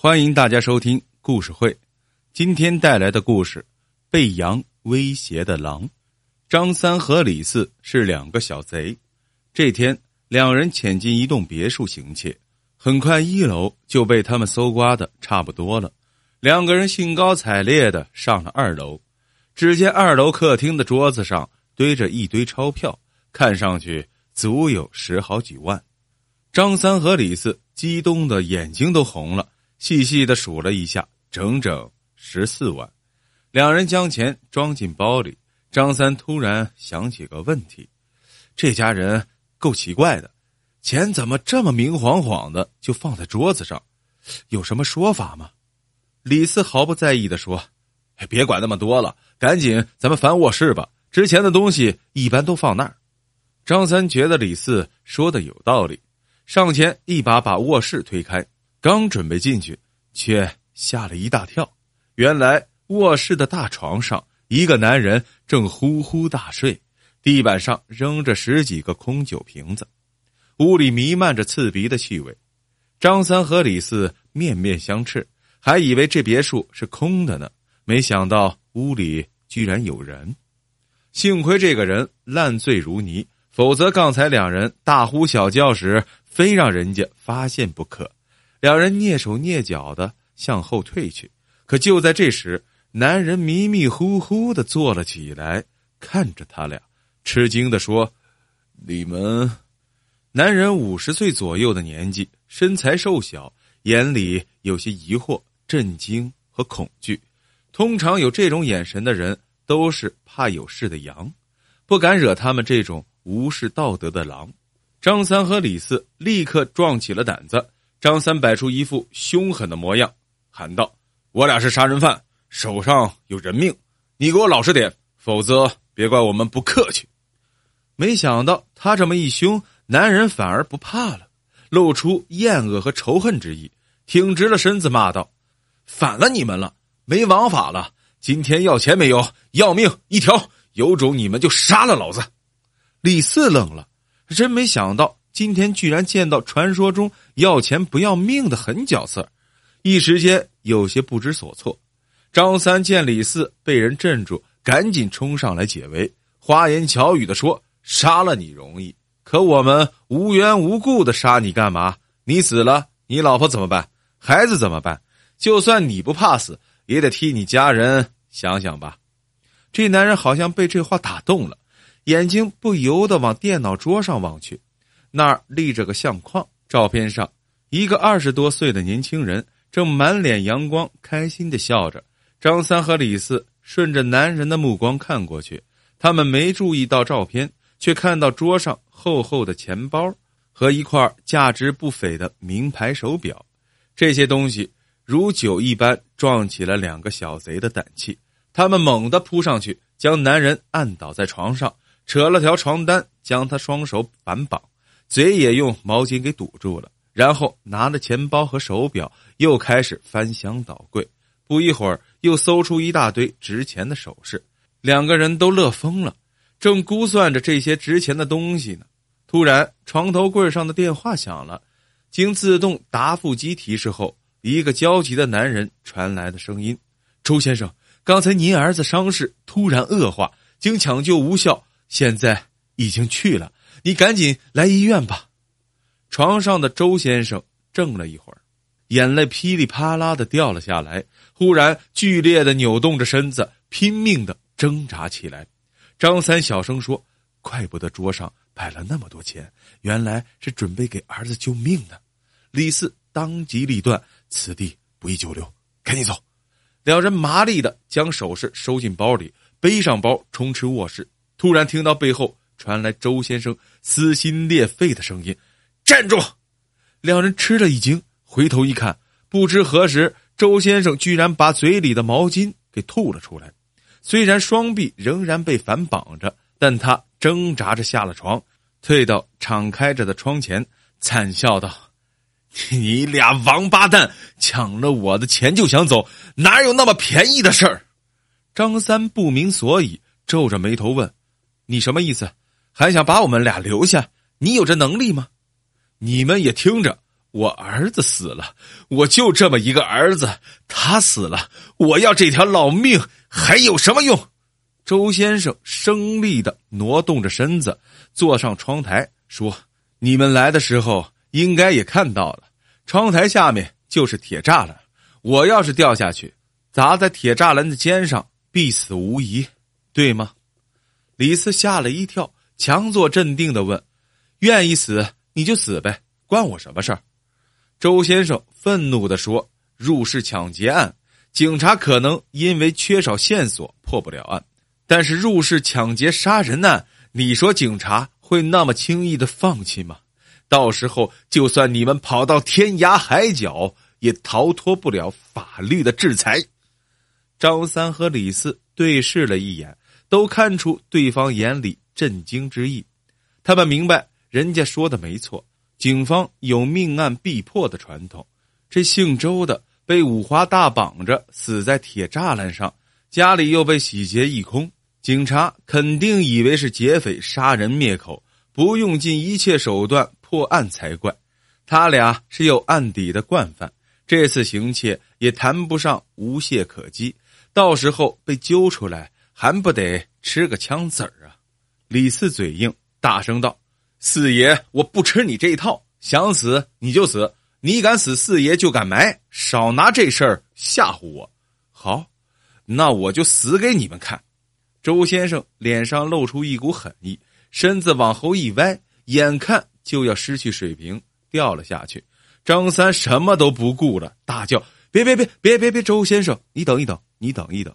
欢迎大家收听故事会。今天带来的故事：被羊威胁的狼。张三和李四是两个小贼。这天，两人潜进一栋别墅行窃，很快一楼就被他们搜刮的差不多了。两个人兴高采烈的上了二楼，只见二楼客厅的桌子上堆着一堆钞票，看上去足有十好几万。张三和李四激动的眼睛都红了。细细的数了一下，整整十四万。两人将钱装进包里。张三突然想起个问题：这家人够奇怪的，钱怎么这么明晃晃的就放在桌子上？有什么说法吗？李四毫不在意的说：“别管那么多了，赶紧咱们翻卧室吧。值钱的东西一般都放那儿。”张三觉得李四说的有道理，上前一把把卧室推开。刚准备进去，却吓了一大跳。原来卧室的大床上，一个男人正呼呼大睡，地板上扔着十几个空酒瓶子，屋里弥漫着刺鼻的气味。张三和李四面面相觑，还以为这别墅是空的呢，没想到屋里居然有人。幸亏这个人烂醉如泥，否则刚才两人大呼小叫时，非让人家发现不可。两人蹑手蹑脚的向后退去，可就在这时，男人迷迷糊糊的坐了起来，看着他俩，吃惊的说：“你们。”男人五十岁左右的年纪，身材瘦小，眼里有些疑惑、震惊和恐惧。通常有这种眼神的人，都是怕有事的羊，不敢惹他们这种无视道德的狼。张三和李四立刻壮起了胆子。张三摆出一副凶狠的模样，喊道：“我俩是杀人犯，手上有人命，你给我老实点，否则别怪我们不客气。”没想到他这么一凶，男人反而不怕了，露出厌恶和仇恨之意，挺直了身子骂道：“反了你们了，没王法了！今天要钱没有？要命一条！有种你们就杀了老子！”李四愣了，真没想到。今天居然见到传说中要钱不要命的狠角色，一时间有些不知所措。张三见李四被人镇住，赶紧冲上来解围，花言巧语的说：“杀了你容易，可我们无缘无故的杀你干嘛？你死了，你老婆怎么办？孩子怎么办？就算你不怕死，也得替你家人想想吧。”这男人好像被这话打动了，眼睛不由得往电脑桌上望去。那儿立着个相框，照片上一个二十多岁的年轻人正满脸阳光，开心的笑着。张三和李四顺着男人的目光看过去，他们没注意到照片，却看到桌上厚厚的钱包和一块价值不菲的名牌手表。这些东西如酒一般，撞起了两个小贼的胆气。他们猛地扑上去，将男人按倒在床上，扯了条床单，将他双手反绑。嘴也用毛巾给堵住了，然后拿着钱包和手表，又开始翻箱倒柜。不一会儿，又搜出一大堆值钱的首饰。两个人都乐疯了，正估算着这些值钱的东西呢。突然，床头柜上的电话响了。经自动答复机提示后，一个焦急的男人传来的声音：“周先生，刚才您儿子伤势突然恶化，经抢救无效，现在已经去了。”你赶紧来医院吧！床上的周先生怔了一会儿，眼泪噼里啪啦的掉了下来，忽然剧烈的扭动着身子，拼命的挣扎起来。张三小声说：“怪不得桌上摆了那么多钱，原来是准备给儿子救命的。”李四当机立断：“此地不宜久留，赶紧走！”两人麻利的将首饰收进包里，背上包冲出卧室。突然听到背后。传来周先生撕心裂肺的声音：“站住！”两人吃了一惊，回头一看，不知何时，周先生居然把嘴里的毛巾给吐了出来。虽然双臂仍然被反绑着，但他挣扎着下了床，退到敞开着的窗前，惨笑道：“你俩王八蛋，抢了我的钱就想走，哪有那么便宜的事儿？”张三不明所以，皱着眉头问：“你什么意思？”还想把我们俩留下？你有这能力吗？你们也听着，我儿子死了，我就这么一个儿子，他死了，我要这条老命还有什么用？周先生生力的挪动着身子，坐上窗台，说：“你们来的时候应该也看到了，窗台下面就是铁栅栏，我要是掉下去，砸在铁栅栏的肩上，必死无疑，对吗？”李四吓了一跳，强作镇定的问：“愿意死你就死呗，关我什么事儿？”周先生愤怒的说：“入室抢劫案，警察可能因为缺少线索破不了案。”但是入室抢劫杀人案，你说警察会那么轻易的放弃吗？到时候就算你们跑到天涯海角，也逃脱不了法律的制裁。张三和李四对视了一眼，都看出对方眼里震惊之意。他们明白，人家说的没错，警方有命案必破的传统。这姓周的被五花大绑着死在铁栅栏上，家里又被洗劫一空。警察肯定以为是劫匪杀人灭口，不用尽一切手段破案才怪。他俩是有案底的惯犯，这次行窃也谈不上无懈可击。到时候被揪出来，还不得吃个枪子儿啊？李四嘴硬，大声道：“四爷，我不吃你这一套，想死你就死，你敢死，四爷就敢埋，少拿这事儿吓唬我。好，那我就死给你们看。”周先生脸上露出一股狠意，身子往后一歪，眼看就要失去水平，掉了下去。张三什么都不顾了，大叫：“别别别别别别！周先生，你等一等，你等一等！”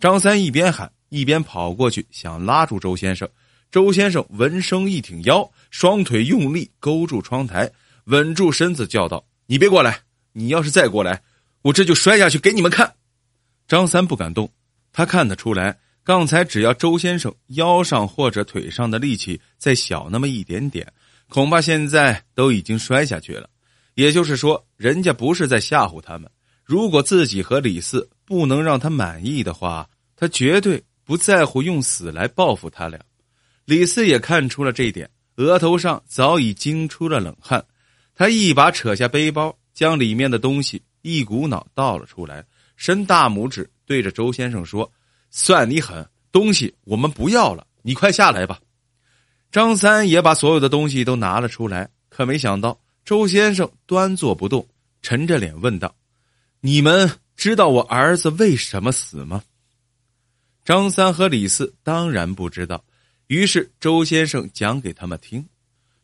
张三一边喊一边跑过去，想拉住周先生。周先生闻声一挺腰，双腿用力勾住窗台，稳住身子，叫道：“你别过来！你要是再过来，我这就摔下去给你们看！”张三不敢动，他看得出来。刚才只要周先生腰上或者腿上的力气再小那么一点点，恐怕现在都已经摔下去了。也就是说，人家不是在吓唬他们。如果自己和李四不能让他满意的话，他绝对不在乎用死来报复他俩。李四也看出了这一点，额头上早已惊出了冷汗。他一把扯下背包，将里面的东西一股脑倒了出来，伸大拇指对着周先生说。算你狠，东西我们不要了，你快下来吧。张三也把所有的东西都拿了出来，可没想到周先生端坐不动，沉着脸问道：“你们知道我儿子为什么死吗？”张三和李四当然不知道，于是周先生讲给他们听：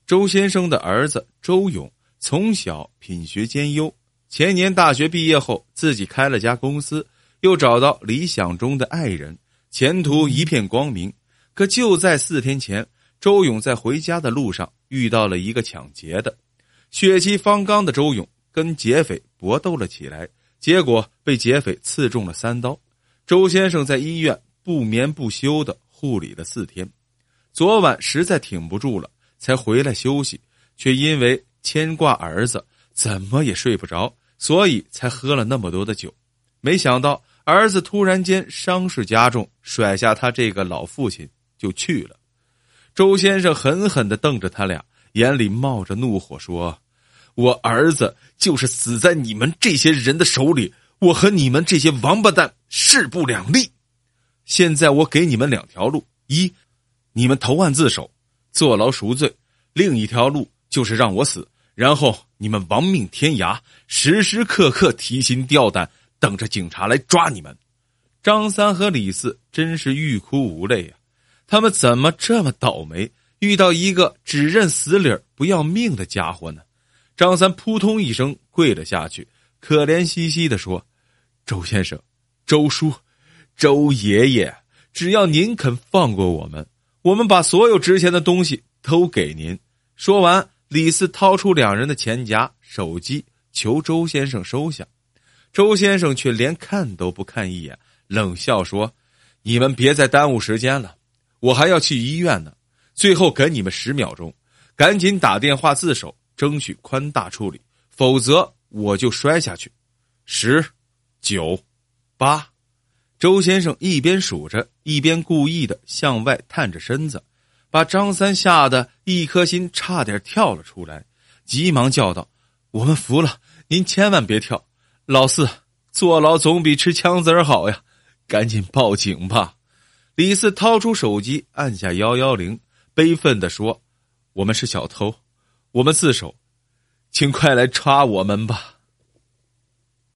周先生的儿子周勇从小品学兼优，前年大学毕业后自己开了家公司。又找到理想中的爱人，前途一片光明。可就在四天前，周勇在回家的路上遇到了一个抢劫的。血气方刚的周勇跟劫匪搏斗了起来，结果被劫匪刺中了三刀。周先生在医院不眠不休的护理了四天，昨晚实在挺不住了，才回来休息，却因为牵挂儿子，怎么也睡不着，所以才喝了那么多的酒。没想到。儿子突然间伤势加重，甩下他这个老父亲就去了。周先生狠狠的瞪着他俩，眼里冒着怒火，说：“我儿子就是死在你们这些人的手里，我和你们这些王八蛋势不两立。现在我给你们两条路：一，你们投案自首，坐牢赎罪；另一条路就是让我死，然后你们亡命天涯，时时刻刻提心吊胆。”等着警察来抓你们，张三和李四真是欲哭无泪啊！他们怎么这么倒霉，遇到一个只认死理不要命的家伙呢？张三扑通一声跪了下去，可怜兮兮的说：“周先生，周叔，周爷爷，只要您肯放过我们，我们把所有值钱的东西都给您。”说完，李四掏出两人的钱夹、手机，求周先生收下。周先生却连看都不看一眼，冷笑说：“你们别再耽误时间了，我还要去医院呢。最后给你们十秒钟，赶紧打电话自首，争取宽大处理，否则我就摔下去。十、九、八。”周先生一边数着，一边故意的向外探着身子，把张三吓得一颗心差点跳了出来，急忙叫道：“我们服了，您千万别跳。老四，坐牢总比吃枪子儿好呀，赶紧报警吧。李四掏出手机，按下幺幺零，悲愤地说：“我们是小偷，我们自首，请快来抓我们吧。”